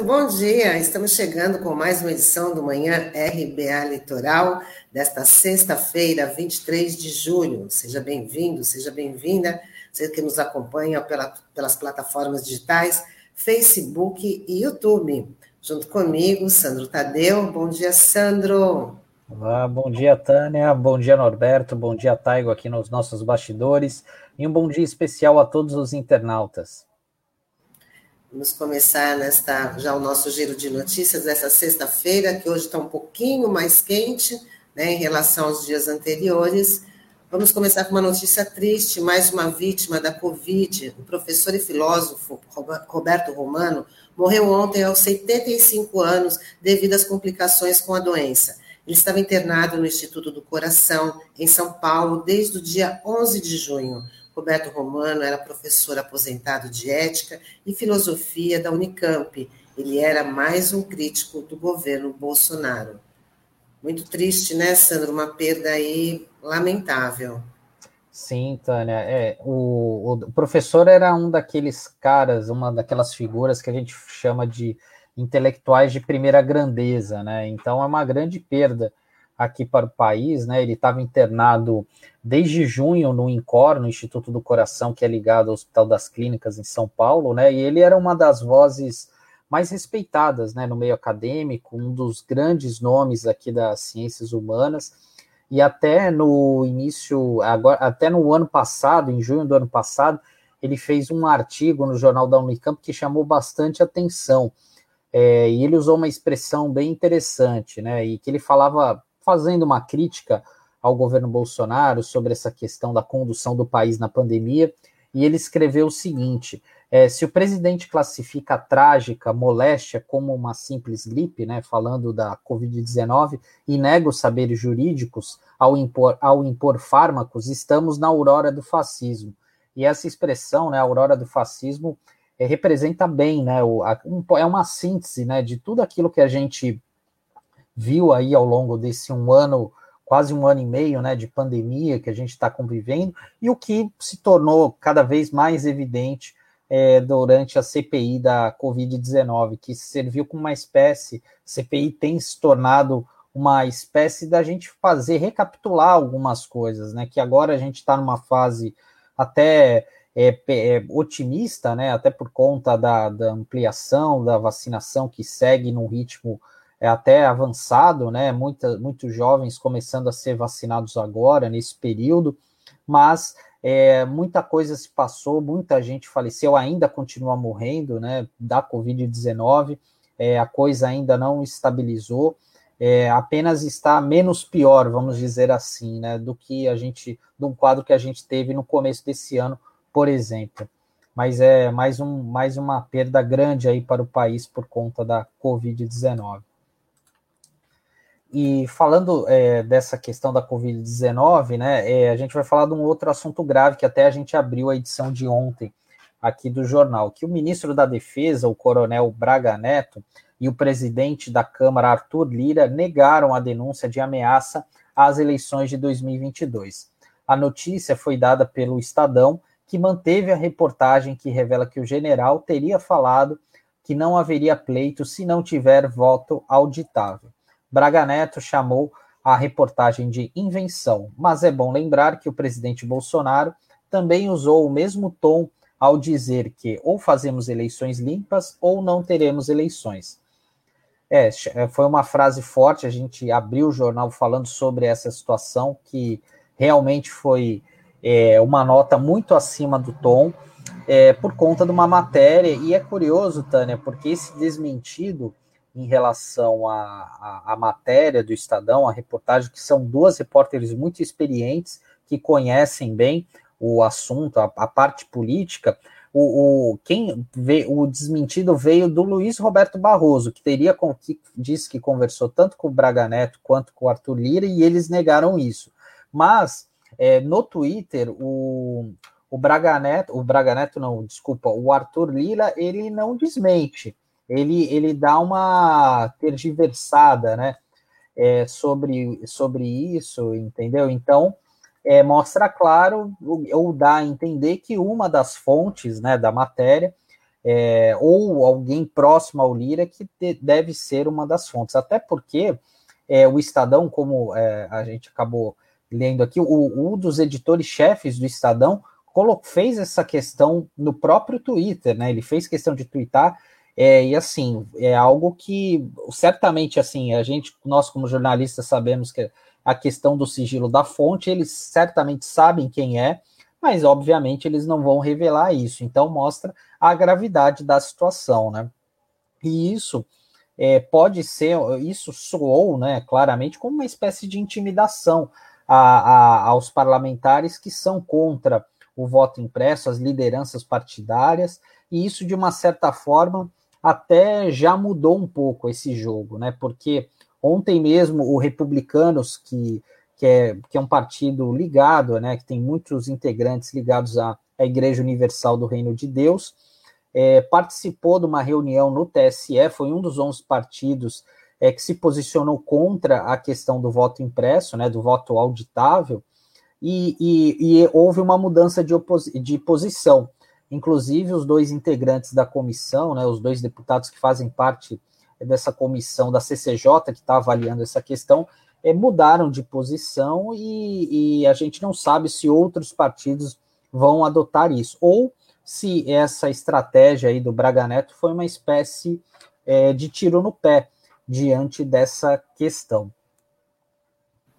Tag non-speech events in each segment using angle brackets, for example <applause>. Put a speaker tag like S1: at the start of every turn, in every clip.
S1: muito bom dia. Estamos chegando com mais uma edição do Manhã RBA Litoral desta sexta-feira, 23 de julho. Seja bem-vindo, seja bem-vinda, você que nos acompanha pela, pelas plataformas digitais, Facebook e YouTube. Junto comigo, Sandro Tadeu. Bom dia, Sandro.
S2: Olá, bom dia, Tânia. Bom dia, Norberto. Bom dia, Taigo, aqui nos nossos bastidores. E um bom dia especial a todos os internautas.
S1: Vamos começar nesta já o nosso giro de notícias dessa sexta-feira, que hoje está um pouquinho mais quente, né, em relação aos dias anteriores. Vamos começar com uma notícia triste, mais uma vítima da Covid. O professor e filósofo Roberto Romano morreu ontem aos 75 anos devido às complicações com a doença. Ele estava internado no Instituto do Coração, em São Paulo, desde o dia 11 de junho. Roberto Romano era professor aposentado de ética e filosofia da Unicamp. Ele era mais um crítico do governo Bolsonaro. Muito triste, né, Sandro? Uma perda aí lamentável.
S2: Sim, Tânia. É, o, o, professor era um daqueles caras, uma daquelas figuras que a gente chama de intelectuais de primeira grandeza, né? Então é uma grande perda aqui para o país, né? Ele estava internado desde junho no INCOR, no Instituto do Coração, que é ligado ao Hospital das Clínicas em São Paulo, né? E ele era uma das vozes mais respeitadas, né, no meio acadêmico, um dos grandes nomes aqui das ciências humanas. E até no início, agora, até no ano passado, em junho do ano passado, ele fez um artigo no jornal da Unicamp que chamou bastante atenção. É, e ele usou uma expressão bem interessante, né? E que ele falava, fazendo uma crítica ao governo Bolsonaro sobre essa questão da condução do país na pandemia, e ele escreveu o seguinte: é, se o presidente classifica a trágica moléstia como uma simples gripe, né, falando da Covid-19, e nega os saberes jurídicos ao impor, ao impor fármacos, estamos na aurora do fascismo. E essa expressão, né, aurora do fascismo, é, representa bem, né, o, a, um, é uma síntese né, de tudo aquilo que a gente viu aí ao longo desse um ano quase um ano e meio né, de pandemia que a gente está convivendo, e o que se tornou cada vez mais evidente é, durante a CPI da Covid-19, que serviu como uma espécie, CPI tem se tornado uma espécie da gente fazer, recapitular algumas coisas, né? Que agora a gente está numa fase até é, é, otimista, né? Até por conta da, da ampliação da vacinação que segue num ritmo é até avançado, né? Muita, muitos jovens começando a ser vacinados agora, nesse período, mas é, muita coisa se passou, muita gente faleceu, ainda continua morrendo, né? Da Covid-19, é, a coisa ainda não estabilizou, é, apenas está menos pior, vamos dizer assim, né? Do que a gente, do quadro que a gente teve no começo desse ano, por exemplo. Mas é mais, um, mais uma perda grande aí para o país por conta da Covid-19. E falando é, dessa questão da Covid-19, né, é, a gente vai falar de um outro assunto grave que até a gente abriu a edição de ontem aqui do jornal, que o ministro da Defesa, o coronel Braga Neto, e o presidente da Câmara, Arthur Lira, negaram a denúncia de ameaça às eleições de 2022. A notícia foi dada pelo Estadão, que manteve a reportagem que revela que o general teria falado que não haveria pleito se não tiver voto auditável. Braga Neto chamou a reportagem de invenção, mas é bom lembrar que o presidente Bolsonaro também usou o mesmo tom ao dizer que ou fazemos eleições limpas ou não teremos eleições. É, é, foi uma frase forte, a gente abriu o jornal falando sobre essa situação, que realmente foi é, uma nota muito acima do tom, é, por conta de uma matéria, e é curioso, Tânia, porque esse desmentido em relação à, matéria do Estadão, a reportagem, que são duas repórteres muito experientes, que conhecem bem o assunto, a, a parte política. O, o, quem vê, o desmentido veio do Luiz Roberto Barroso, que teria que disse que conversou tanto com o Braga Neto quanto com o Arthur Lira, e eles negaram isso. Mas é, no Twitter, o, o Braga Neto, o Braga Neto não, desculpa, o Arthur Lira, ele não desmente ele, ele dá uma tergiversada, né, é, sobre, sobre isso, entendeu? Então, é, mostra claro, ou dá a entender que uma das fontes, né, da matéria, é, ou alguém próximo ao Lira que te, deve ser uma das fontes. Até porque é, o Estadão, como é, a gente acabou lendo aqui, o, um dos editores-chefes do Estadão fez essa questão no próprio Twitter, né? Ele fez questão de twittar, é, e assim, é algo que certamente assim, a gente, nós como jornalistas sabemos que a questão do sigilo da fonte, eles certamente sabem quem é, mas obviamente eles não vão revelar isso. Então mostra a gravidade da situação, né? E isso é, pode ser, isso soou, né, claramente como uma espécie de intimidação a, a, aos parlamentares que são contra o voto impresso, as lideranças partidárias, e isso de uma certa forma até já mudou um pouco esse jogo, né? Porque ontem mesmo o Republicanos, que que é, que é um partido ligado, né, que tem muitos integrantes ligados à, à Igreja Universal do Reino de Deus, é, participou de uma reunião no TSE, foi um dos 11 partidos é, que se posicionou contra a questão do voto impresso, né, do voto auditável, e, e, e houve uma mudança de, de posição. Inclusive, os dois integrantes da comissão, né, os dois deputados que fazem parte dessa comissão da CCJ, que está avaliando essa questão, é, mudaram de posição e, e, a gente não sabe se outros partidos vão adotar isso, ou se essa estratégia aí do Braga Neto foi uma espécie é, de tiro no pé diante dessa questão.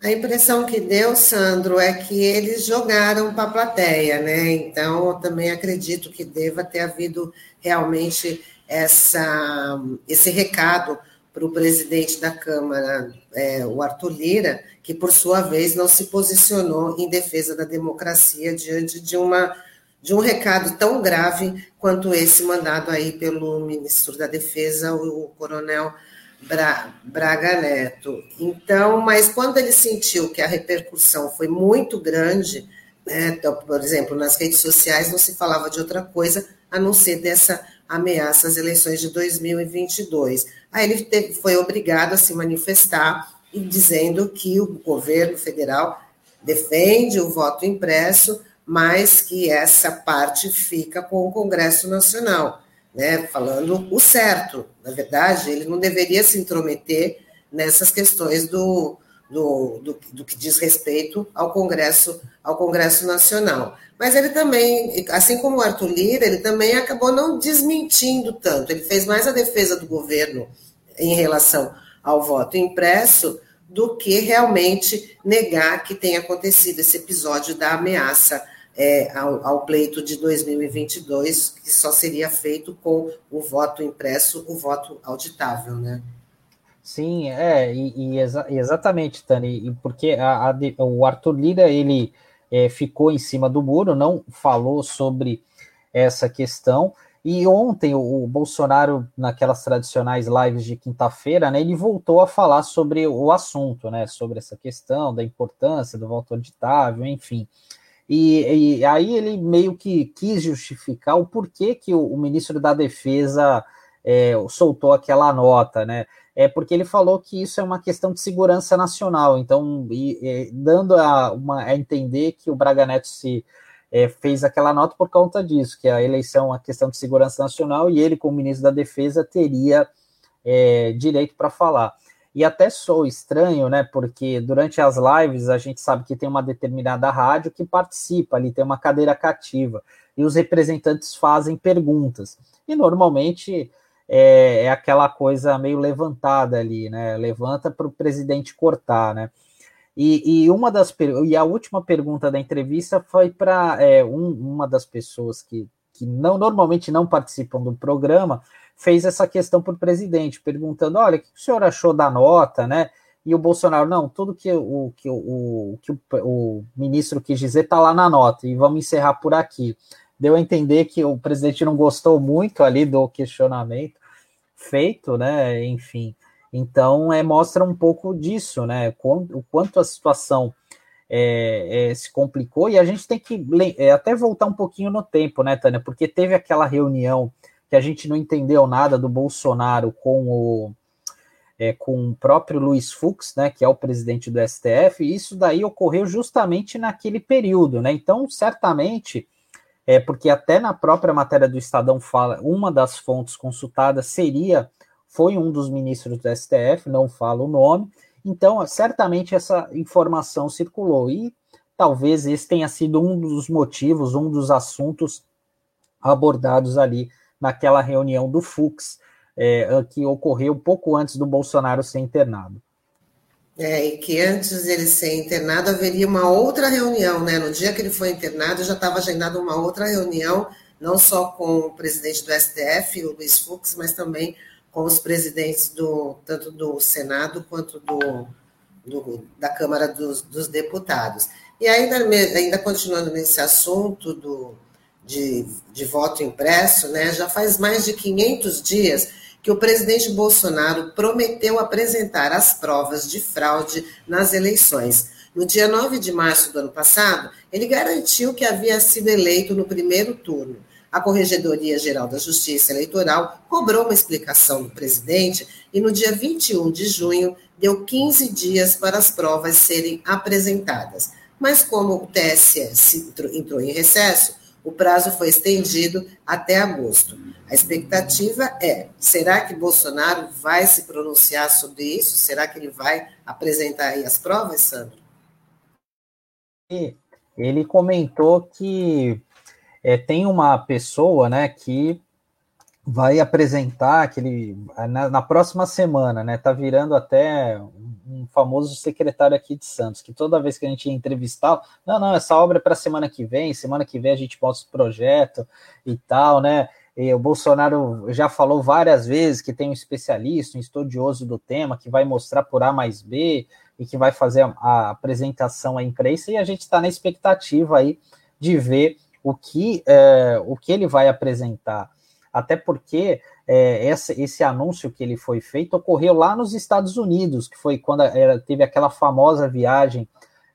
S1: A impressão que deu, Sandro, é que eles jogaram para a plateia, né? Então, eu também acredito que deva ter havido realmente essa, esse recado para o presidente da Câmara, é, o Arthur Lira, que, por sua vez, não se posicionou em defesa da democracia diante de, uma, de um recado tão grave quanto esse mandado aí pelo ministro da Defesa, o, o coronel Bra, Braga Neto. Então, mas quando ele sentiu que a repercussão foi muito grande, né, então, por exemplo, nas redes sociais não se falava de outra coisa a não ser dessa ameaça às eleições de 2022. Aí ele teve, foi obrigado a se manifestar e dizendo que o governo federal defende o voto impresso, mas que essa parte fica com o Congresso Nacional, né? Falando o certo. Na verdade, ele não deveria se intrometer nessas questões do, do, do, do, que diz respeito ao Congresso, ao Congresso Nacional. Mas ele também, assim como o Arthur Lira, ele também acabou não desmentindo tanto. Ele fez mais a defesa do governo em relação ao voto impresso do que realmente negar que tenha acontecido esse episódio da ameaça é, ao, ao, pleito de 2022, que só seria feito com o voto impresso, o voto auditável, né?
S2: Sim, é, e, e exa exatamente, Tani, porque a, a, o Arthur Lira, ele é, ficou em cima do muro, não falou sobre essa questão, e ontem o, o Bolsonaro, naquelas tradicionais lives de quinta-feira, né, ele voltou a falar sobre o assunto, né, sobre essa questão da importância do voto auditável, enfim, e, e aí ele meio que quis justificar o porquê que o, o ministro da Defesa é, soltou aquela nota, né, é porque ele falou que isso é uma questão de segurança nacional, então, e, e, dando a, uma, a entender que o Braga Neto se é, fez aquela nota por conta disso, que a eleição é uma questão de segurança nacional e ele, como ministro da Defesa, teria é, direito para falar. E até sou estranho, né? Porque durante as lives a gente sabe que tem uma determinada rádio que participa ali, tem uma cadeira cativa, e os representantes fazem perguntas. E normalmente é, é aquela coisa meio levantada ali, né? Levanta para o presidente cortar, né? E, e, uma das e a última pergunta da entrevista foi para é, um, uma das pessoas que, que não normalmente não participam do programa fez essa questão para o presidente, perguntando: olha, o que o senhor achou da nota, né? E o Bolsonaro, não, tudo que o, que o, que o, o ministro quis dizer está lá na nota, e vamos encerrar por aqui. Deu a entender que o presidente não gostou muito ali do questionamento, feito, né? Enfim, então é, mostra um pouco disso, né? O quanto a situação é, é, se complicou e a gente tem que é, até voltar um pouquinho no tempo, né, Tânia? Porque teve aquela reunião que a gente não entendeu nada do Bolsonaro com o é, com o próprio Luiz Fux, né, que é o presidente do STF, e isso daí ocorreu justamente naquele período, né? Então, certamente é porque até na própria matéria do Estadão fala, uma das fontes consultadas seria foi um dos ministros do STF, não fala o nome. Então, certamente essa informação circulou e talvez esse tenha sido um dos motivos, um dos assuntos abordados ali naquela reunião do Fux, é, que ocorreu pouco antes do Bolsonaro ser internado.
S1: É, e que antes dele ser internado haveria uma outra reunião, né? No dia que ele foi internado, já estava agendada uma outra reunião, não só com o presidente do STF, o Luiz Fux, mas também com os presidentes do tanto do Senado quanto do, do da Câmara dos, dos, Deputados. E ainda, ainda continuando nesse assunto do, de, de voto impresso, né? Já faz mais de 500 dias que o presidente Bolsonaro prometeu apresentar as provas de fraude nas eleições. No dia 9 de março do ano passado, ele garantiu que havia sido eleito no primeiro turno. A Corregedoria Geral da Justiça Eleitoral cobrou uma explicação do presidente e no dia 21 de junho deu 15 dias para as provas serem apresentadas. Mas como o TSE entrou em recesso, o prazo foi estendido até agosto. A expectativa é: será que Bolsonaro vai se pronunciar sobre isso? Será que ele vai apresentar aí as provas, Sandro?
S2: Ele comentou que é, tem uma pessoa, né, que vai apresentar aquele na, na, próxima semana, né? Tá virando até um, famoso secretário aqui de Santos, que toda vez que a gente entrevistar, não, não, essa obra é para semana que vem, semana que vem a gente mostra o projeto e tal, né? E o Bolsonaro já falou várias vezes que tem um especialista, um estudioso do tema, que vai mostrar por A mais B e que vai fazer a, a apresentação à imprensa, e a gente está na expectativa aí de ver o que, é, o que ele vai apresentar até porque é, essa, esse anúncio que ele foi feito ocorreu lá nos Estados Unidos, que foi quando era, teve aquela famosa viagem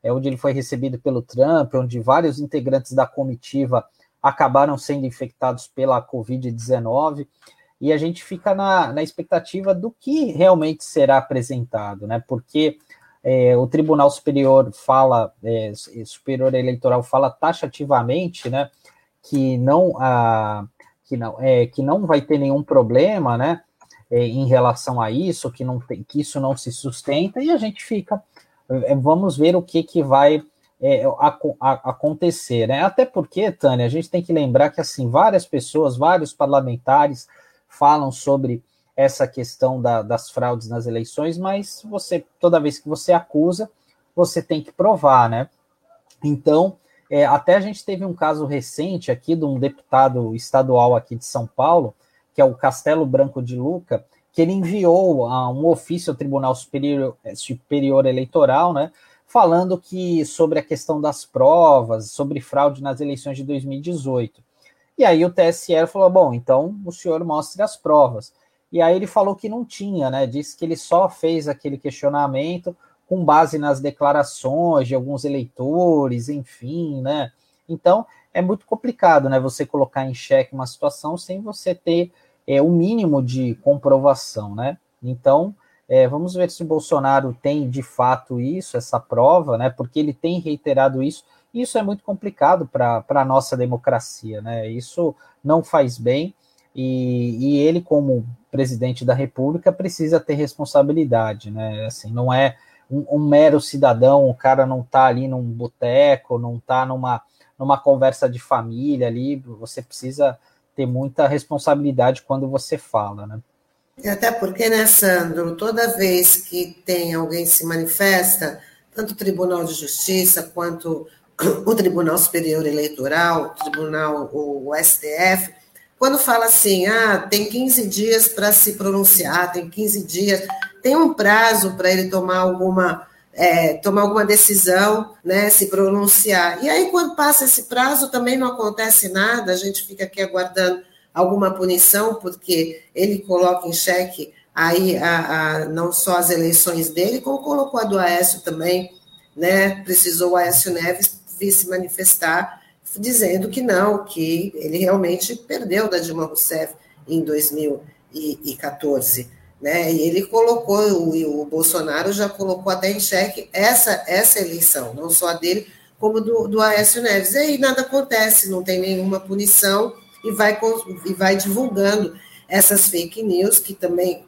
S2: é, onde ele foi recebido pelo Trump, onde vários integrantes da comitiva acabaram sendo infectados pela Covid-19, e a gente fica na, na expectativa do que realmente será apresentado, né? Porque é, o Tribunal Superior fala, é, Superior Eleitoral fala taxativamente, né, que não a que não, é, que não vai ter nenhum problema, né, é, em relação a isso, que, não tem, que isso não se sustenta, e a gente fica, é, vamos ver o que, que vai é, a, a, acontecer, né, até porque, Tânia, a gente tem que lembrar que, assim, várias pessoas, vários parlamentares falam sobre essa questão da, das fraudes nas eleições, mas você, toda vez que você acusa, você tem que provar, né, então, é, até a gente teve um caso recente aqui de um deputado estadual aqui de São Paulo, que é o Castelo Branco de Luca, que ele enviou a um ofício ao Tribunal Superior, é, Superior Eleitoral, né, falando que sobre a questão das provas, sobre fraude nas eleições de 2018. E aí o TSE falou: bom, então o senhor mostre as provas. E aí ele falou que não tinha, né? Disse que ele só fez aquele questionamento com base nas declarações de alguns eleitores, enfim, né? Então é muito complicado, né? Você colocar em xeque uma situação sem você ter é, o mínimo de comprovação, né? Então é, vamos ver se Bolsonaro tem de fato isso, essa prova, né? Porque ele tem reiterado isso. Isso é muito complicado para a nossa democracia, né? Isso não faz bem. E, e, ele, como presidente da República, precisa ter responsabilidade, né? Assim, não é um, um mero cidadão, o cara não está ali num boteco, não está numa, numa conversa de família ali, você precisa ter muita responsabilidade quando você fala, né?
S1: E até porque, né, Sandro, toda vez que tem alguém se manifesta, tanto o Tribunal de Justiça quanto o Tribunal Superior Eleitoral, o Tribunal, o STF, quando fala assim, ah, tem 15 dias para se pronunciar, tem 15 dias, tem um prazo para ele tomar alguma, é, tomar alguma decisão, né, se pronunciar. E aí, quando passa esse prazo, também não acontece nada, a gente fica aqui aguardando alguma punição, porque ele coloca em xeque aí a, a, não só as eleições dele, como colocou a do Aécio também, né? Precisou o Aécio Neves vir se manifestar dizendo que não, que ele realmente perdeu da Dilma Rousseff em 2014. Né? E ele colocou, o, o Bolsonaro já colocou até em xeque essa, essa eleição, não só dele, como do, do Aécio Neves. E aí nada acontece, não tem nenhuma punição e vai, e vai divulgando essas fake news, que também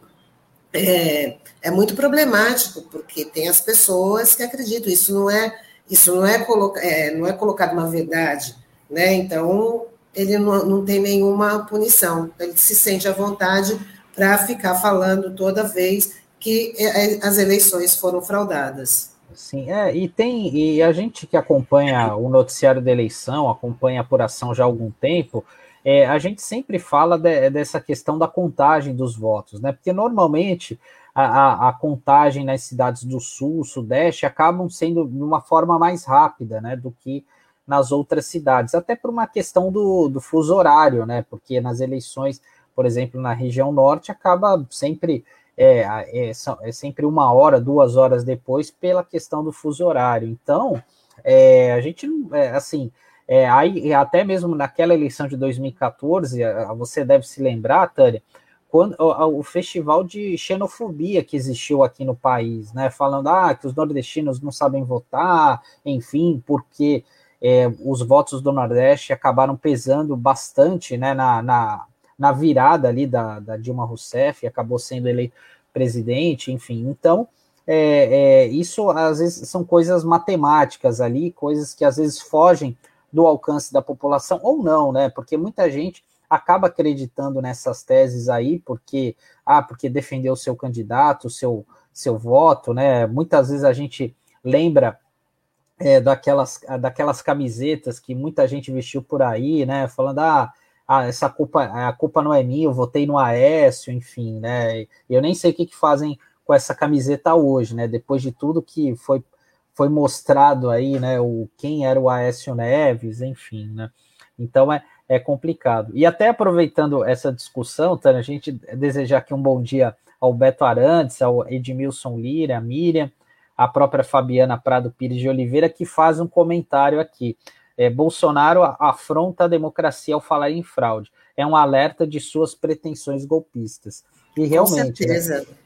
S1: é, é muito problemático, porque tem as pessoas que acreditam, isso não é, isso não é, coloca, é, não é colocado uma verdade, né? Então, ele não, não tem nenhuma punição, ele se sente à vontade para ficar falando toda vez que é, é, as eleições foram fraudadas.
S2: Sim, é, e tem, e a gente que acompanha o noticiário da eleição, acompanha a apuração já há algum tempo, é, a gente sempre fala de, dessa questão da contagem dos votos, né? Porque normalmente a, a, a, contagem nas cidades do sul, sudeste, acabam sendo de uma forma mais rápida, né? Do que nas outras cidades, até por uma questão do, do fuso horário, né? Porque nas eleições, por exemplo, na região norte, acaba sempre é, é, é, sempre uma hora, duas horas depois, pela questão do fuso horário. Então, é, a gente, é, assim, é, aí, até mesmo naquela eleição de 2014, você deve se lembrar, Tânia, quando, o, o, festival de xenofobia que existiu aqui no país, né? Falando ah, que os nordestinos não sabem votar, enfim, porque é, os votos do Nordeste acabaram pesando bastante né, na, na na virada ali da, da Dilma Rousseff, acabou sendo eleito presidente, enfim. Então, é, é, isso às vezes são coisas matemáticas ali, coisas que às vezes fogem do alcance da população, ou não, né? Porque muita gente acaba acreditando nessas teses aí, porque, ah, porque defendeu o seu candidato, o seu, seu voto, né? Muitas vezes a gente lembra é, daquelas, daquelas camisetas que muita gente vestiu por aí, né? Falando, ah, ah, essa culpa, a culpa não é minha, eu votei no Aécio, enfim, né? Eu nem sei o que, que fazem com essa camiseta hoje, né? Depois de tudo que foi, foi mostrado aí, né? O, quem era o Aécio Neves, enfim, né? Então é, é complicado. E até aproveitando essa discussão, Tânia, a gente desejar aqui um bom dia ao Beto Arantes, ao Edmilson Lira, a Miriam, a própria Fabiana Prado Pires de Oliveira, que faz um comentário aqui. É, Bolsonaro afronta a democracia ao falar em fraude. É um alerta de suas pretensões golpistas. E realmente. Com né, certeza. Né,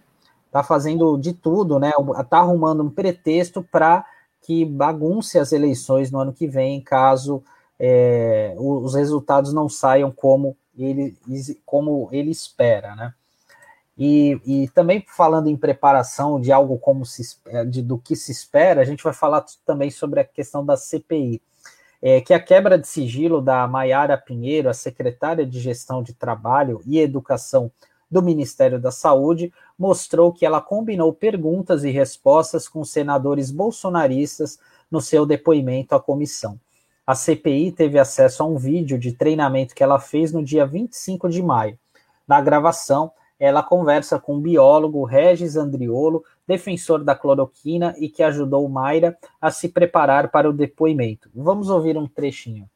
S2: tá fazendo de tudo, né? Tá arrumando um pretexto para que bagunce as eleições no ano que vem, caso é, os resultados não saiam como ele, como ele espera, né? E, e, também falando em preparação de algo como se, de, do que se espera, a gente vai falar também sobre a questão da CPI é, que a quebra de sigilo da Maiara Pinheiro, a secretária de Gestão de Trabalho e Educação do Ministério da Saúde, mostrou que ela combinou perguntas e respostas com senadores bolsonaristas no seu depoimento à comissão. A CPI teve acesso a um vídeo de treinamento que ela fez no dia 25 de maio. Na gravação, ela conversa com o biólogo Regis Andriolo defensor da cloroquina e que ajudou Mayra a se preparar para o depoimento. Vamos ouvir um trechinho.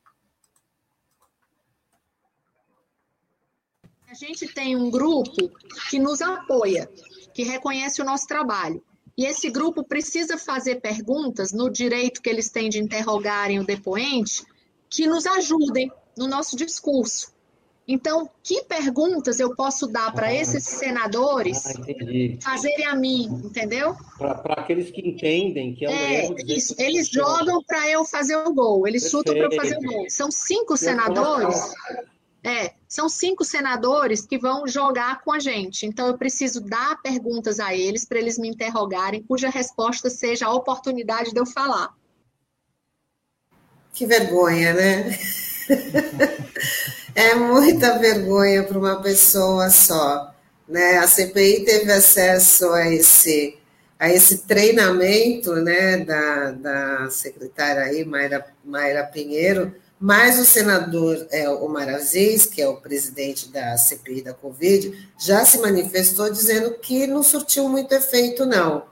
S3: A gente tem um grupo que nos apoia, que reconhece o nosso trabalho. E esse grupo precisa fazer perguntas no direito que eles têm de interrogarem o depoente que nos ajudem no nosso discurso. Então, que perguntas eu posso dar para ah, esses senadores ah, fazerem a mim, entendeu?
S4: Para aqueles que entendem que é um
S3: é, erro. Isso, eles jogam para eu fazer o gol, eles Perfeito. chutam para eu fazer o gol. São cinco senadores. É, são cinco senadores que vão jogar com a gente. Então, eu preciso dar perguntas a eles para eles me interrogarem, cuja resposta seja a oportunidade de eu falar.
S1: Que vergonha, né? <laughs> é muita vergonha para uma pessoa só. Né? A CPI teve acesso a esse, a esse treinamento né, da, da secretária aí, Mayra, Mayra Pinheiro, mas o senador é, Omar Aziz, que é o presidente da CPI da Covid, já se manifestou dizendo que não surtiu muito efeito, não.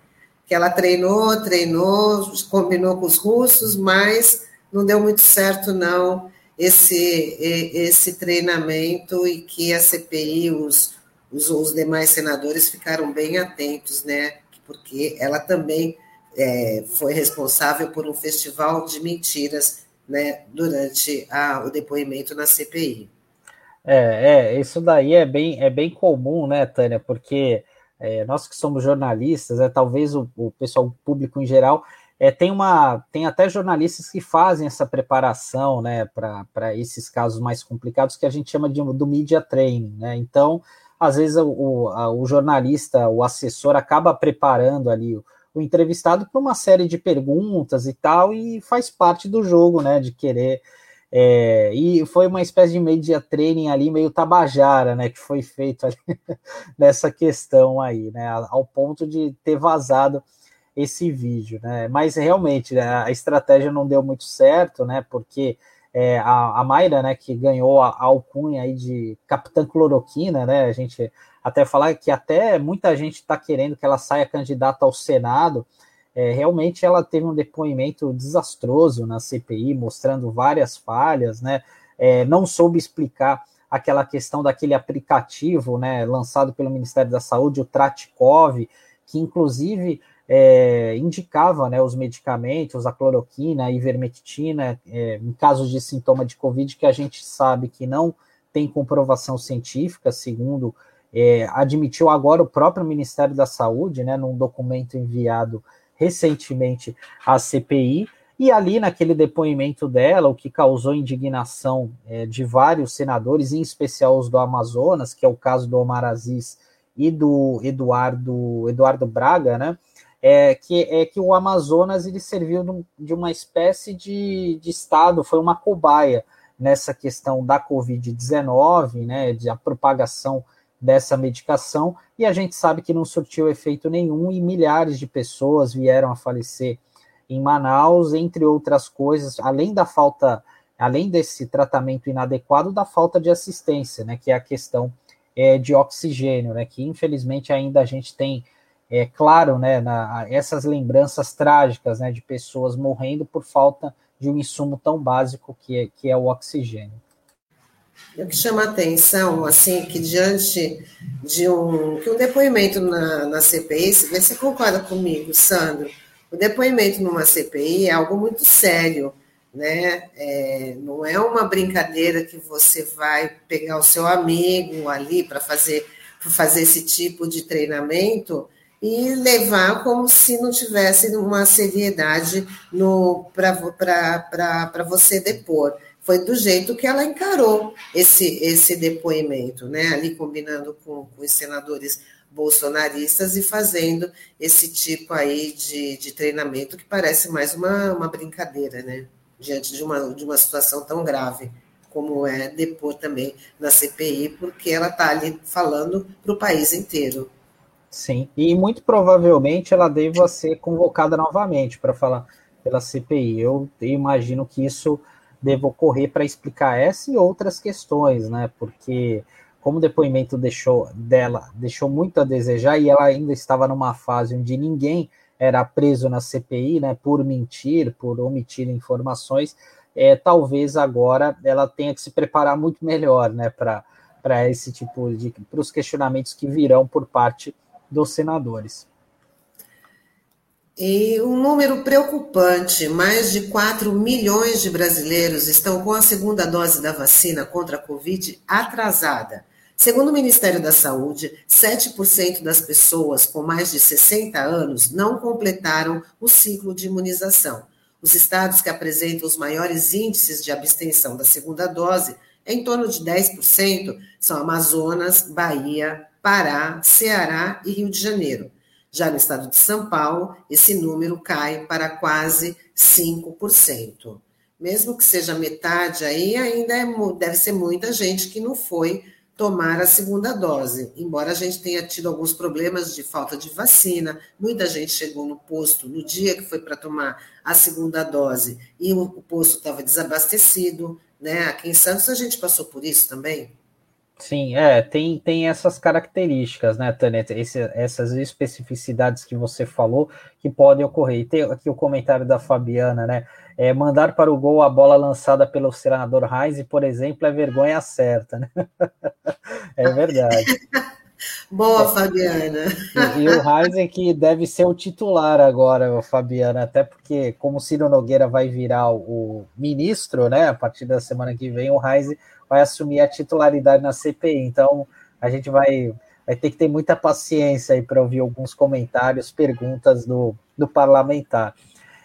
S1: Que ela treinou, treinou, combinou com os russos, mas não deu muito certo, não esse, esse treinamento e que a CPI, os, os, os demais senadores ficaram bem atentos, né? Porque ela também é, foi responsável por um festival de mentiras né, durante a, o depoimento na CPI.
S2: É, é, isso daí é bem, é bem comum, né, Tânia? Porque é, nós que somos jornalistas, é, talvez o, o pessoal público em geral é, tem uma tem até jornalistas que fazem essa preparação né, para esses casos mais complicados que a gente chama de, do media training. Né? Então, às vezes o, a, o jornalista, o assessor acaba preparando ali o, o entrevistado para uma série de perguntas e tal, e faz parte do jogo, né? De querer. É, e foi uma espécie de media training ali, meio tabajara, né? Que foi feito ali <laughs> nessa questão aí, né? Ao ponto de ter vazado esse vídeo, né? Mas realmente né, a estratégia não deu muito certo, né? Porque é, a, a Mayra, né, que ganhou a, a alcunha aí de Capitã Cloroquina, né? A gente até falar que até muita gente está querendo que ela saia candidata ao Senado. É, realmente ela teve um depoimento desastroso na CPI, mostrando várias falhas, né? É, não soube explicar aquela questão daquele aplicativo, né, lançado pelo Ministério da Saúde, o Tratikov, que inclusive é, indicava né, os medicamentos, a cloroquina, a ivermectina, é, em casos de sintoma de Covid, que a gente sabe que não tem comprovação científica, segundo é, admitiu agora o próprio Ministério da Saúde, né, num documento enviado recentemente à CPI, e ali naquele depoimento dela, o que causou indignação é, de vários senadores, em especial os do Amazonas, que é o caso do Omar Aziz e do Eduardo, Eduardo Braga, né, é que, é que o Amazonas ele serviu de uma espécie de, de estado, foi uma cobaia nessa questão da Covid-19, né, de a propagação dessa medicação, e a gente sabe que não surtiu efeito nenhum e milhares de pessoas vieram a falecer em Manaus, entre outras coisas, além da falta, além desse tratamento inadequado, da falta de assistência, né, que é a questão é, de oxigênio, né, que infelizmente ainda a gente tem é claro, né, na, essas lembranças trágicas, né, de pessoas morrendo por falta de um insumo tão básico que é, que é o oxigênio.
S1: O que chama atenção, assim, que diante de um, que um depoimento na, na CPI, você concorda comigo, Sandro? O depoimento numa CPI é algo muito sério, né? É, não é uma brincadeira que você vai pegar o seu amigo ali para fazer, fazer esse tipo de treinamento e levar como se não tivesse uma seriedade para você depor. Foi do jeito que ela encarou esse, esse depoimento, né? ali combinando com, com os senadores bolsonaristas e fazendo esse tipo aí de, de treinamento que parece mais uma, uma brincadeira, né? Diante de uma, de uma situação tão grave como é depor também na CPI, porque ela está ali falando para o país inteiro.
S2: Sim, e muito provavelmente ela deva ser convocada novamente para falar pela CPI. Eu imagino que isso deva ocorrer para explicar essa e outras questões, né? Porque como o depoimento deixou dela deixou muito a desejar e ela ainda estava numa fase onde ninguém era preso na CPI, né? Por mentir, por omitir informações, é, talvez agora ela tenha que se preparar muito melhor, né? Para para esse tipo de para os questionamentos que virão por parte dos senadores.
S1: E um número preocupante: mais de 4 milhões de brasileiros estão com a segunda dose da vacina contra a Covid atrasada. Segundo o Ministério da Saúde, 7% das pessoas com mais de 60 anos não completaram o ciclo de imunização. Os estados que apresentam os maiores índices de abstenção da segunda dose, em torno de 10%, são Amazonas, Bahia, Pará, Ceará e Rio de Janeiro. Já no estado de São Paulo, esse número cai para quase 5%. Mesmo que seja metade aí, ainda é, deve ser muita gente que não foi tomar a segunda dose. Embora a gente tenha tido alguns problemas de falta de vacina, muita gente chegou no posto no dia que foi para tomar a segunda dose e o posto estava desabastecido, né? Aqui em Santos a gente passou por isso também.
S2: Sim, é, tem, tem essas características, né, Tânia? Esse, essas especificidades que você falou que podem ocorrer. E tem aqui o comentário da Fabiana, né? É, mandar para o gol a bola lançada pelo senador Reis, por exemplo, é vergonha certa, né? <laughs> é verdade. <laughs>
S1: Boa, Fabiana.
S2: E, e o Reis que deve ser o titular agora, Fabiana, até porque, como Ciro Nogueira vai virar o, o ministro, né, a partir da semana que vem, o Reis vai assumir a titularidade na CPI. Então, a gente vai, vai ter que ter muita paciência aí para ouvir alguns comentários, perguntas do, do parlamentar.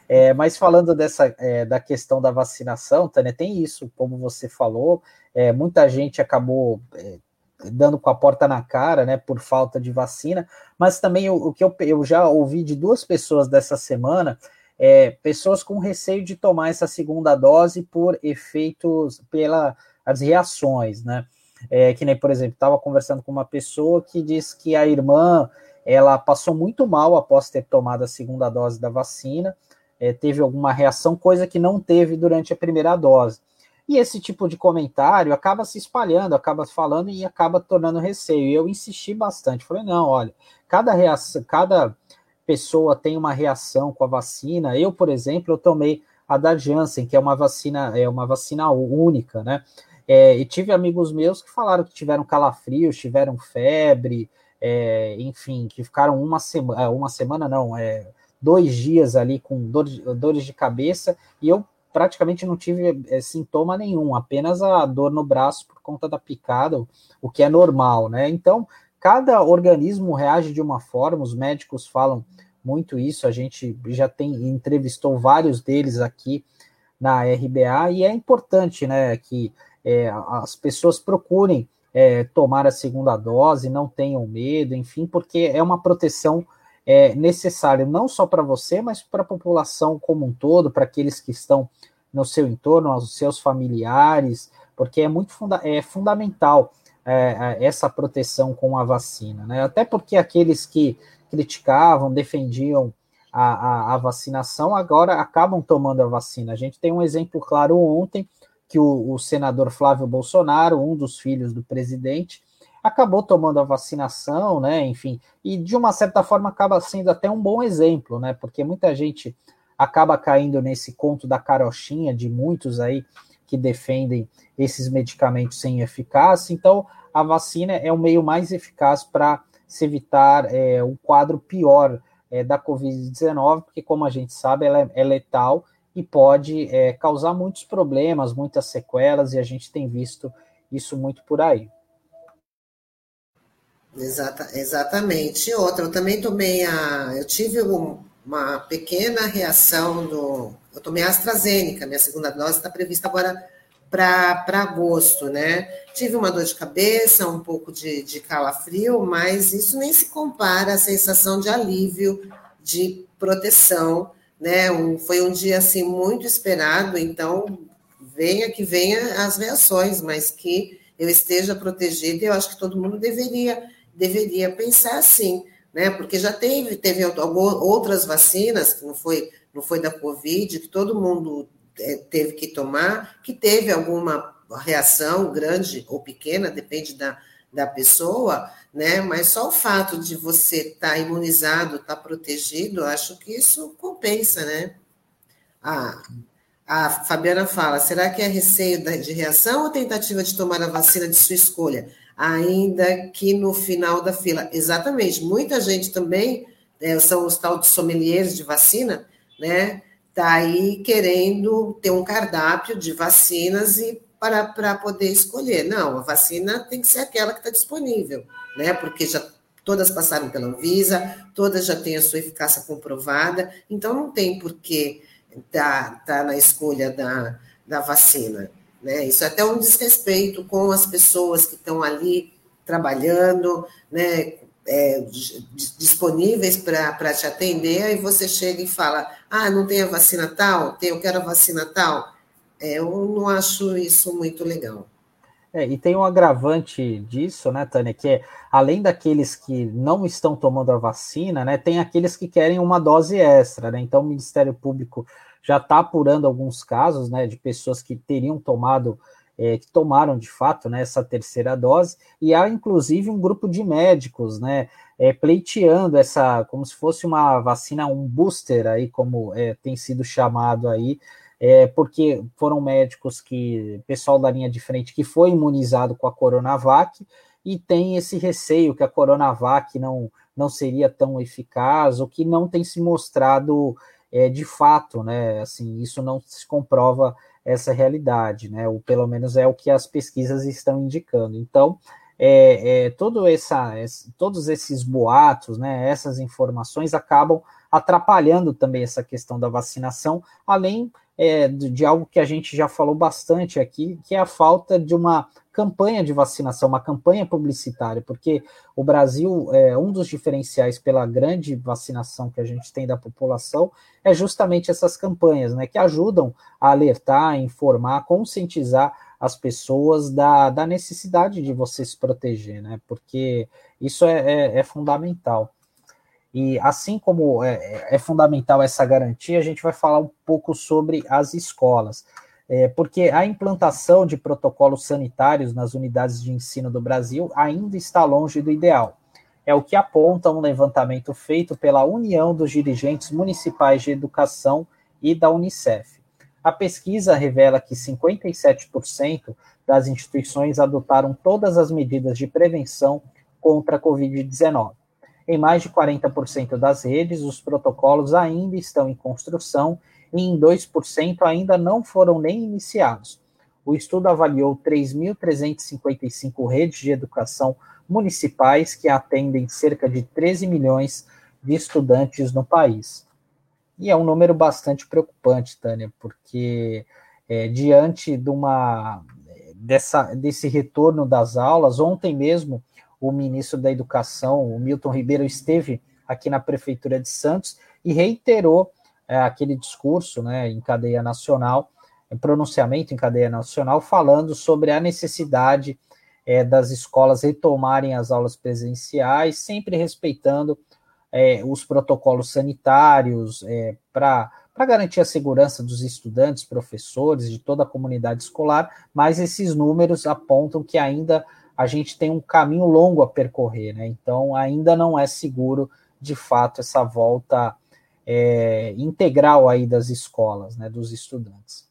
S2: É, mas falando dessa é, da questão da vacinação, Tânia, tem isso, como você falou, é, muita gente acabou é, dando com a porta na cara, né, por falta de vacina, mas também o, o que eu, eu, já ouvi de duas pessoas dessa semana, é, pessoas com receio de tomar essa segunda dose por efeitos, pelas reações, né, é, que nem, por exemplo, estava conversando com uma pessoa que diz que a irmã, ela passou muito mal após ter tomado a segunda dose da vacina, é, teve alguma reação, coisa que não teve durante a primeira dose. E esse tipo de comentário acaba se espalhando, acaba falando e acaba tornando receio. E eu insisti bastante, falei, não, olha, cada reação, cada pessoa tem uma reação com a vacina. Eu, por exemplo, eu tomei a da Janssen, que é uma vacina, é uma vacina única, né? É, e tive amigos meus que falaram que tiveram calafrios, tiveram febre, é, enfim, que ficaram uma semana, uma semana não, é, dois dias ali com dor, dores de cabeça, e eu praticamente não tive é, sintoma nenhum, apenas a dor no braço por conta da picada, o que é normal, né? Então, cada organismo reage de uma forma, os médicos falam muito isso, a gente já tem entrevistou vários deles aqui na RBA, e é importante, né, que é, as pessoas procurem é, tomar a segunda dose, não tenham medo, enfim, porque é uma proteção é, necessário não só para você, mas para a população como um todo, para aqueles que estão no seu entorno, aos seus familiares, porque é muito funda é fundamental é, é, essa proteção com a vacina, né? Até porque aqueles que criticavam, defendiam a, a, a, vacinação, agora acabam tomando a vacina. A gente tem um exemplo claro ontem que o, o senador Flávio Bolsonaro, um dos filhos do presidente, acabou tomando a vacinação, né? Enfim, e de uma certa forma acaba sendo até um bom exemplo, né? Porque muita gente acaba caindo nesse conto da carochinha de muitos aí que defendem esses medicamentos sem eficácia. Então, a vacina é o meio mais eficaz para se evitar é, um quadro pior é, da Covid-19, porque, como a gente sabe, ela é, é letal e pode é, causar muitos problemas, muitas sequelas, e a gente tem visto isso muito por aí.
S1: Exata, exatamente. Outra, eu também tomei a. Eu tive um, uma pequena reação do. Eu tomei a AstraZeneca, minha segunda dose está prevista agora para agosto, né? Tive uma dor de cabeça, um pouco de, de calafrio, mas isso nem se compara à sensação de alívio, de proteção, né? Um, foi um dia assim muito esperado, então venha que venha as reações, mas que eu esteja protegida, eu acho que todo mundo deveria deveria pensar assim, né? Porque já teve, teve outras vacinas, que não foi, não foi da Covid, que todo mundo é, teve que tomar, que teve alguma reação grande ou pequena, depende da, da pessoa, né? Mas só o fato de você estar tá imunizado, estar tá protegido, acho que isso compensa, né? Ah, a Fabiana fala: será que é receio de reação ou tentativa de tomar a vacina de sua escolha? ainda que no final da fila. Exatamente, muita gente também, é, são os tal de sommeliers de vacina, né? Está aí querendo ter um cardápio de vacinas e para, para poder escolher. Não, a vacina tem que ser aquela que está disponível, né? Porque já todas passaram pela Anvisa, todas já têm a sua eficácia comprovada, então não tem por que estar tá, tá na escolha da, da vacina. Né? Isso é até um desrespeito com as pessoas que estão ali trabalhando, né? É, disponíveis para te atender, aí você chega e fala: ah, não tem a vacina tal, tem, eu quero a vacina tal. É, eu não acho isso muito legal.
S2: É, e tem um agravante disso, né, Tânia, que é, além daqueles que não estão tomando a vacina, né, tem aqueles que querem uma dose extra, né, então o Ministério Público já está apurando alguns casos, né, de pessoas que teriam tomado, é, que tomaram de fato, né, essa terceira dose, e há inclusive um grupo de médicos, né, é, pleiteando essa, como se fosse uma vacina, um booster aí, como é, tem sido chamado aí, é, porque foram médicos que, pessoal da linha de frente, que foi imunizado com a Coronavac, e tem esse receio que a Coronavac não, não seria tão eficaz, ou que não tem se mostrado é, de fato, né? Assim, isso não se comprova essa realidade, né? Ou pelo menos é o que as pesquisas estão indicando. Então, é, é, todo essa, todos esses boatos, né, essas informações acabam atrapalhando também essa questão da vacinação, além é, de, algo que a gente já falou bastante aqui, que é a falta de uma campanha de vacinação, uma campanha publicitária, porque o Brasil, é, um dos diferenciais pela grande vacinação que a gente tem da população é justamente essas campanhas, né, que ajudam a alertar, informar, conscientizar as pessoas da, da necessidade de você se proteger, né? Porque isso é, é, é fundamental. E assim como é, é, fundamental essa garantia, a gente vai falar um pouco sobre as escolas. É, porque a implantação de protocolos sanitários nas unidades de ensino do Brasil ainda está longe do ideal. É o que aponta um levantamento feito pela União dos Dirigentes Municipais de Educação e da Unicef. A pesquisa revela que 57% das instituições adotaram todas as medidas de prevenção contra a Covid-19. Em mais de 40% das redes, os protocolos ainda estão em construção e em 2% ainda não foram nem iniciados. O estudo avaliou 3.355 redes de educação municipais que atendem cerca de 13 milhões de estudantes no país. E é um número bastante preocupante, Tânia, porque é, diante de uma dessa, desse retorno das aulas, ontem mesmo o ministro da Educação, o Milton Ribeiro, esteve aqui na Prefeitura de Santos e reiterou é, aquele discurso né, em cadeia nacional, pronunciamento em cadeia nacional, falando sobre a necessidade é, das escolas retomarem as aulas presenciais, sempre respeitando é, os protocolos sanitários é, para garantir a segurança dos estudantes, professores, de toda a comunidade escolar, mas esses números apontam que ainda a gente tem um caminho longo a percorrer, né? Então ainda não é seguro de fato essa volta é, integral aí das escolas, né, dos estudantes.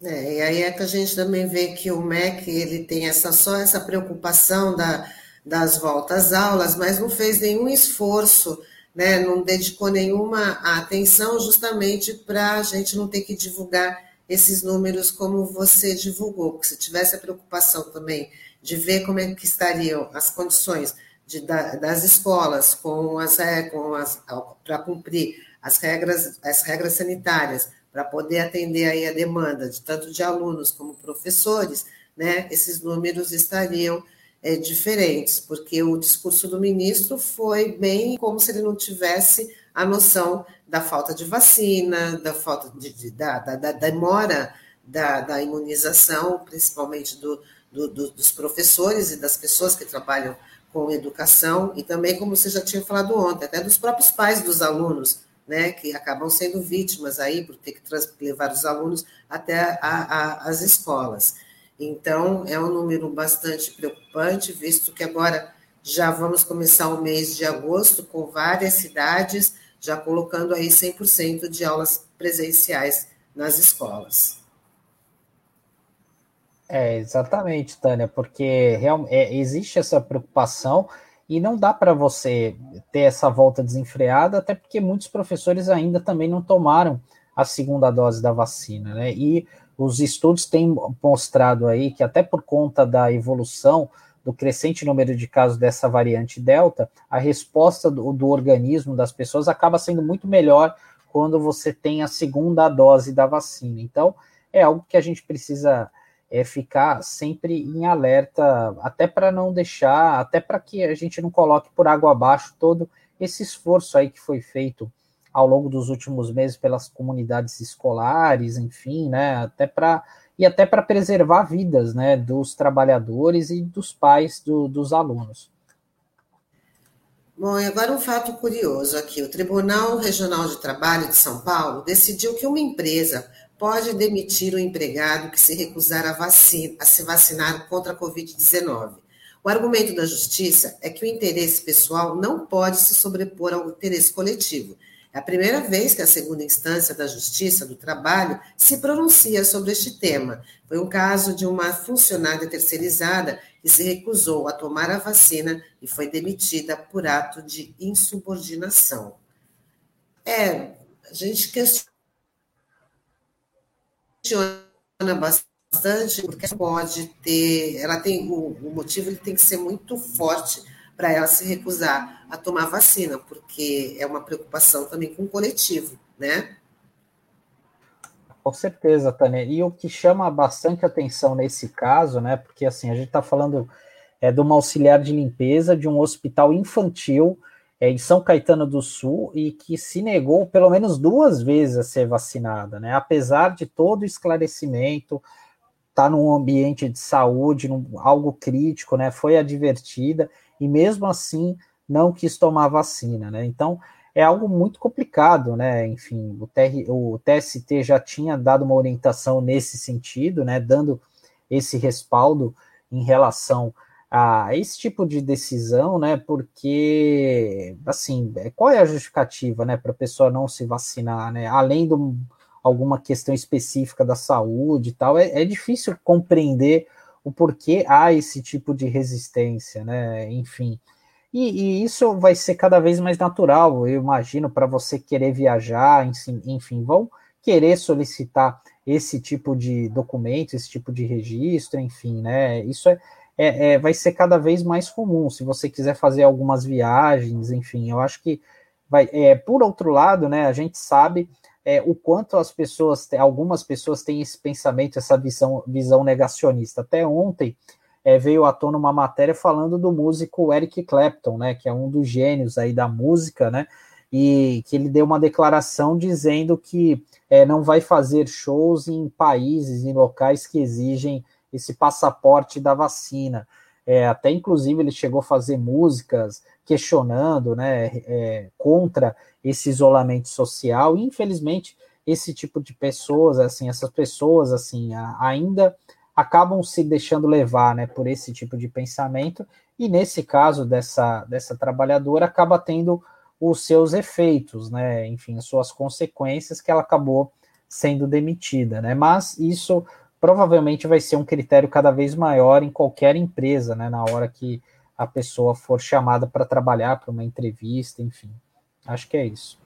S1: É, e aí é que a gente também vê que o MEC ele tem essa só essa preocupação da, das voltas às aulas, mas não fez nenhum esforço né, não dedicou nenhuma atenção justamente para a gente não ter que divulgar esses números como você divulgou, porque se tivesse a preocupação também de ver como é que estariam as condições de, da, das escolas com as, é, com as para cumprir as regras, as regras sanitárias, para poder atender aí a demanda de tanto de alunos como professores, né, esses números estariam é, diferentes, porque o discurso do ministro foi bem como se ele não tivesse a noção da falta de vacina, da falta de, de da, da, da, demora da, da imunização, principalmente do, do, do, dos professores e das pessoas que trabalham com educação, e também, como você já tinha falado ontem, até dos próprios pais dos alunos, né, que acabam sendo vítimas aí por ter que levar os alunos até a, a, as escolas. Então, é um número bastante preocupante, visto que agora já vamos começar o mês de agosto com várias cidades já colocando aí 100% de aulas presenciais nas escolas.
S2: É, exatamente, Tânia, porque real, é, existe essa preocupação e não dá para você ter essa volta desenfreada, até porque muitos professores ainda também não tomaram a segunda dose da vacina, né? E os estudos têm mostrado aí que até por conta da evolução do crescente número de casos dessa variante Delta, a resposta do, do organismo das pessoas acaba sendo muito melhor quando você tem a segunda dose da vacina. Então, é algo que a gente precisa é, ficar sempre em alerta, até para não deixar, até para que a gente não coloque por água abaixo todo esse esforço aí que foi feito ao longo dos últimos meses pelas comunidades escolares, enfim, né, até para e até para preservar vidas, né, dos trabalhadores e dos pais do, dos alunos.
S1: Bom, e agora um fato curioso aqui. O Tribunal Regional de Trabalho de São Paulo decidiu que uma empresa pode demitir o empregado que se recusar a, vacina, a se vacinar contra a Covid-19. O argumento da justiça é que o interesse pessoal não pode se sobrepor ao interesse coletivo é a primeira vez que a segunda instância da Justiça do Trabalho se pronuncia sobre este tema. Foi um caso de uma funcionária terceirizada que se recusou a tomar a vacina e foi demitida por ato de insubordinação. É, a gente questiona bastante, porque pode ter, ela tem o, o motivo ele tem que ser muito forte para ela se recusar a tomar vacina, porque é uma preocupação também com o coletivo, né?
S2: Com certeza, Tânia. E o que chama bastante atenção nesse caso, né? Porque assim, a gente está falando é, de uma auxiliar de limpeza de um hospital infantil é, em São Caetano do Sul e que se negou pelo menos duas vezes a ser vacinada, né? Apesar de todo o esclarecimento, está num ambiente de saúde, num, algo crítico, né? Foi advertida e mesmo assim não quis tomar vacina, né? Então é algo muito complicado, né? Enfim, o, TR, o TST já tinha dado uma orientação nesse sentido, né? Dando esse respaldo em relação a esse tipo de decisão, né? Porque, assim, qual é a justificativa, né, para a pessoa não se vacinar, né? Além de alguma questão específica da saúde e tal, é, é difícil compreender o porquê há esse tipo de resistência, né? Enfim. E, e, isso vai ser cada vez mais natural, eu imagino, para você querer viajar, enfim, vão querer solicitar esse tipo de documento, esse tipo de registro, enfim, né? Isso é, é, é, vai ser cada vez mais comum. Se você quiser fazer algumas viagens, enfim, eu acho que vai. É, por outro lado, né, a gente sabe é, o quanto as pessoas, algumas pessoas têm esse pensamento, essa visão, visão negacionista. Até ontem é, veio à tona uma matéria falando do músico Eric Clapton, né, que é um dos gênios aí da música, né, e que ele deu uma declaração dizendo que é, não vai fazer shows em países, em locais que exigem esse passaporte da vacina. É, até inclusive ele chegou a fazer músicas questionando, né, é, contra esse isolamento social. E, infelizmente, esse tipo de pessoas, assim, essas pessoas, assim, ainda acabam se deixando levar né, por esse tipo de pensamento, e nesse caso dessa, dessa trabalhadora acaba tendo os seus efeitos, né, enfim, as suas consequências que ela acabou sendo demitida, né, mas isso provavelmente vai ser um critério cada vez maior em qualquer empresa, né, na hora que a pessoa for chamada para trabalhar, para uma entrevista, enfim, acho que é isso.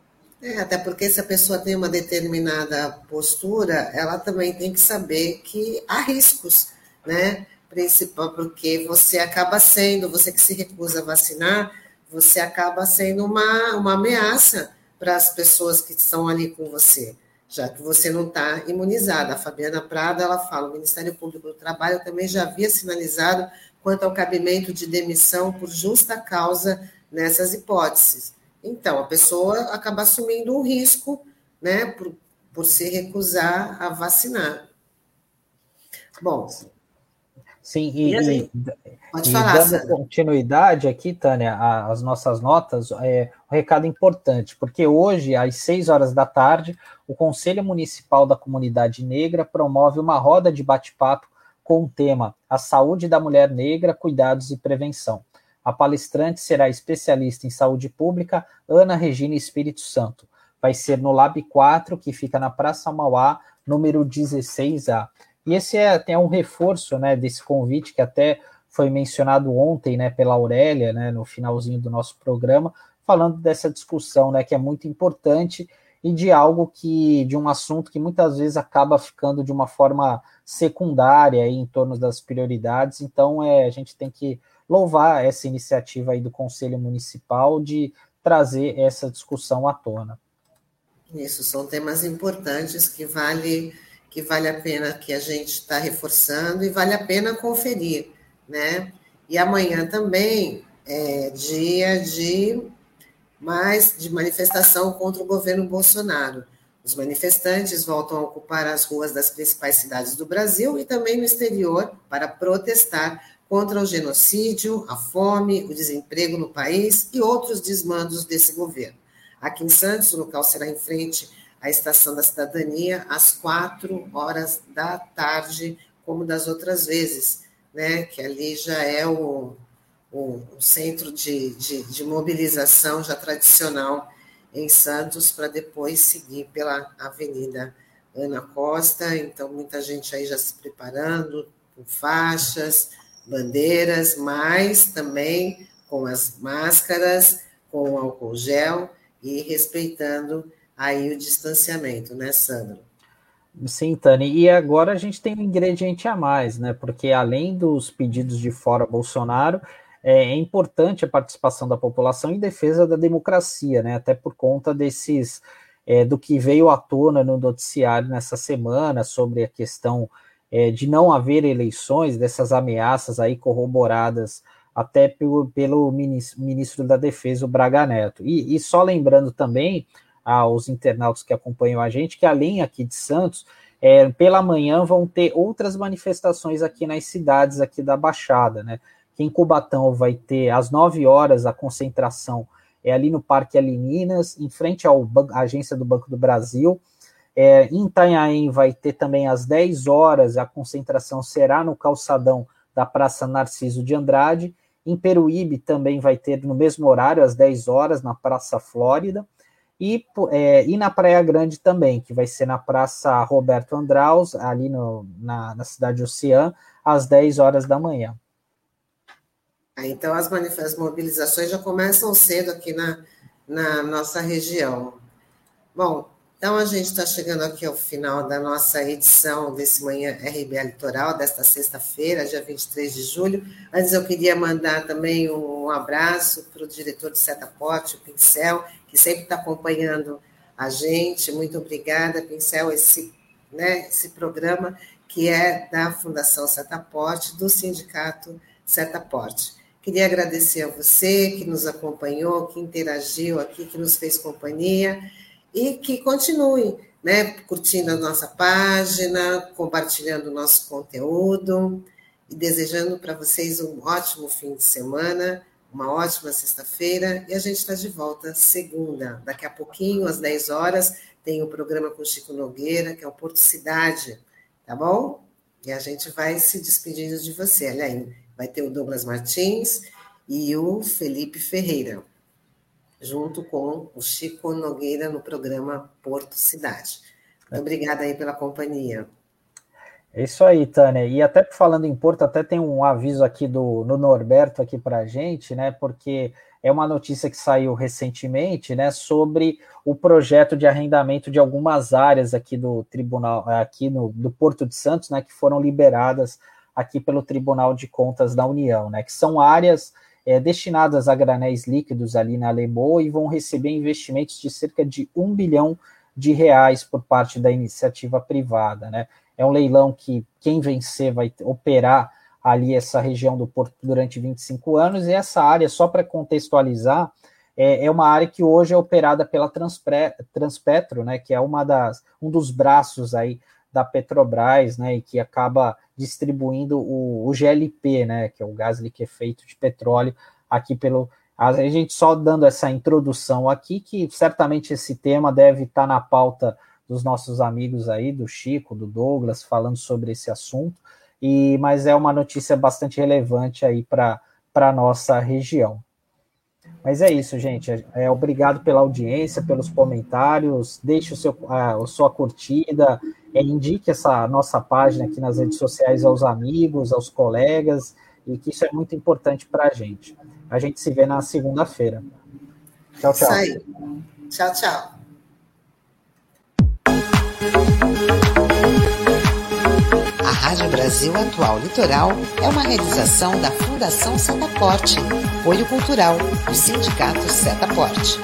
S1: É, até porque se a pessoa tem uma determinada postura, ela também tem que saber que há riscos, né? Principal porque você acaba sendo, você que se recusa a vacinar, você acaba sendo uma, uma ameaça para as pessoas que estão ali com você, já que você não está imunizada. A Fabiana Prada, ela fala, o Ministério Público do Trabalho também já havia sinalizado quanto ao cabimento de demissão por justa causa nessas hipóteses. Então, a pessoa acaba assumindo um risco, né, por, por se recusar a vacinar. Bom.
S2: Sim, e, e, gente, e falar, dando Sandra. continuidade aqui, Tânia, às nossas notas, é um recado importante, porque hoje, às 6 horas da tarde, o Conselho Municipal da Comunidade Negra promove uma roda de bate-papo com o tema A Saúde da Mulher Negra, Cuidados e Prevenção. A palestrante será especialista em saúde pública, Ana Regina Espírito Santo. Vai ser no Lab 4, que fica na Praça Mauá, número 16A. E esse é até um reforço né, desse convite que até foi mencionado ontem né, pela Aurélia, né, no finalzinho do nosso programa, falando dessa discussão né, que é muito importante e de algo que, de um assunto que muitas vezes acaba ficando de uma forma secundária aí, em torno das prioridades. Então, é, a gente tem que louvar essa iniciativa aí do Conselho Municipal de trazer essa discussão à tona.
S1: Isso, são temas importantes que vale, que vale a pena que a gente está reforçando e vale a pena conferir, né? E amanhã também é dia de mais de manifestação contra o governo Bolsonaro. Os manifestantes voltam a ocupar as ruas das principais cidades do Brasil e também no exterior para protestar contra o genocídio, a fome, o desemprego no país e outros desmandos desse governo. Aqui em Santos, o local será em frente à Estação da Cidadania, às quatro horas da tarde, como das outras vezes, né? que ali já é o, o, o centro de, de, de mobilização já tradicional em Santos, para depois seguir pela Avenida Ana Costa. Então, muita gente aí já se preparando, com faixas, bandeiras, mas também com as máscaras, com o álcool gel e respeitando aí o distanciamento, né, Sandro?
S2: Sim, Tani. E agora a gente tem um ingrediente a mais, né? Porque além dos pedidos de fora Bolsonaro, é, é importante a participação da população em defesa da democracia, né? Até por conta desses é, do que veio à tona no noticiário nessa semana sobre a questão é, de não haver eleições, dessas ameaças aí corroboradas até pelo, pelo ministro, ministro da Defesa, o Braga Neto. E, e só lembrando também aos internautas que acompanham a gente que além aqui de Santos, é, pela manhã vão ter outras manifestações aqui nas cidades aqui da Baixada, né? Que em Cubatão vai ter às 9 horas a concentração é ali no Parque Alininas, em frente à agência do Banco do Brasil. É, em Itanhaém vai ter também às 10 horas, a concentração será no calçadão da Praça Narciso de Andrade. Em Peruíbe também vai ter no mesmo horário, às 10 horas, na Praça Flórida. E, é, e na Praia Grande também, que vai ser na Praça Roberto Andraus, ali no, na, na cidade Oceã, às 10 horas da manhã.
S1: Então, as, as mobilizações já começam cedo aqui na, na nossa região. Bom, então a gente está chegando aqui ao final da nossa edição desse Manhã RBA Litoral, desta sexta-feira, dia 23 de julho. Antes eu queria mandar também um abraço para o diretor do Setaporte, o Pincel, que sempre está acompanhando a gente. Muito obrigada, Pincel, esse, né, esse programa que é da Fundação Setaporte, do Sindicato Setaporte. Queria agradecer a você que nos acompanhou, que interagiu aqui, que nos fez companhia e que continue né, curtindo a nossa página, compartilhando o nosso conteúdo e desejando para vocês um ótimo fim de semana, uma ótima sexta-feira e a gente está de volta segunda. Daqui a pouquinho, às 10 horas, tem o um programa com Chico Nogueira, que é o Porto Cidade, tá bom? E a gente vai se despedindo de você, Elaine vai ter o Douglas Martins e o Felipe Ferreira, junto com o Chico Nogueira no programa Porto Cidade. Muito obrigada aí pela companhia.
S2: É isso aí, Tânia. E até falando em Porto, até tem um aviso aqui do no Norberto aqui para a gente, né? Porque é uma notícia que saiu recentemente, né? Sobre o projeto de arrendamento de algumas áreas aqui do tribunal, aqui no do Porto de Santos, né? Que foram liberadas aqui pelo Tribunal de Contas da União, né, que são áreas é, destinadas a granéis líquidos ali na Lemoa e vão receber investimentos de cerca de um bilhão de reais por parte da iniciativa privada. Né. É um leilão que quem vencer vai operar ali essa região do Porto durante 25 anos, e essa área, só para contextualizar, é, é, uma área que hoje é operada pela Transpre, Transpetro, né, que é uma das, um dos braços aí da Petrobras, né, e que acaba distribuindo o, o GLP, né, que é o gás liquefeito de petróleo, aqui pelo. A gente só dando essa introdução aqui, que certamente esse tema deve estar na pauta dos nossos amigos aí, do Chico, do Douglas, falando sobre esse assunto, e mas é uma notícia bastante relevante aí para a nossa região. Mas é isso, gente. É, obrigado pela audiência, pelos comentários. Deixe o seu, a, a sua curtida, é, indique essa nossa página aqui nas redes sociais aos amigos, aos colegas, e que isso é muito importante para a gente. A gente se vê na segunda-feira. Tchau, tchau. Isso aí.
S1: Tchau, tchau. A Rádio Brasil Atual Litoral é uma realização da Fundação Setaporte, apoio cultural do Sindicato Setaporte.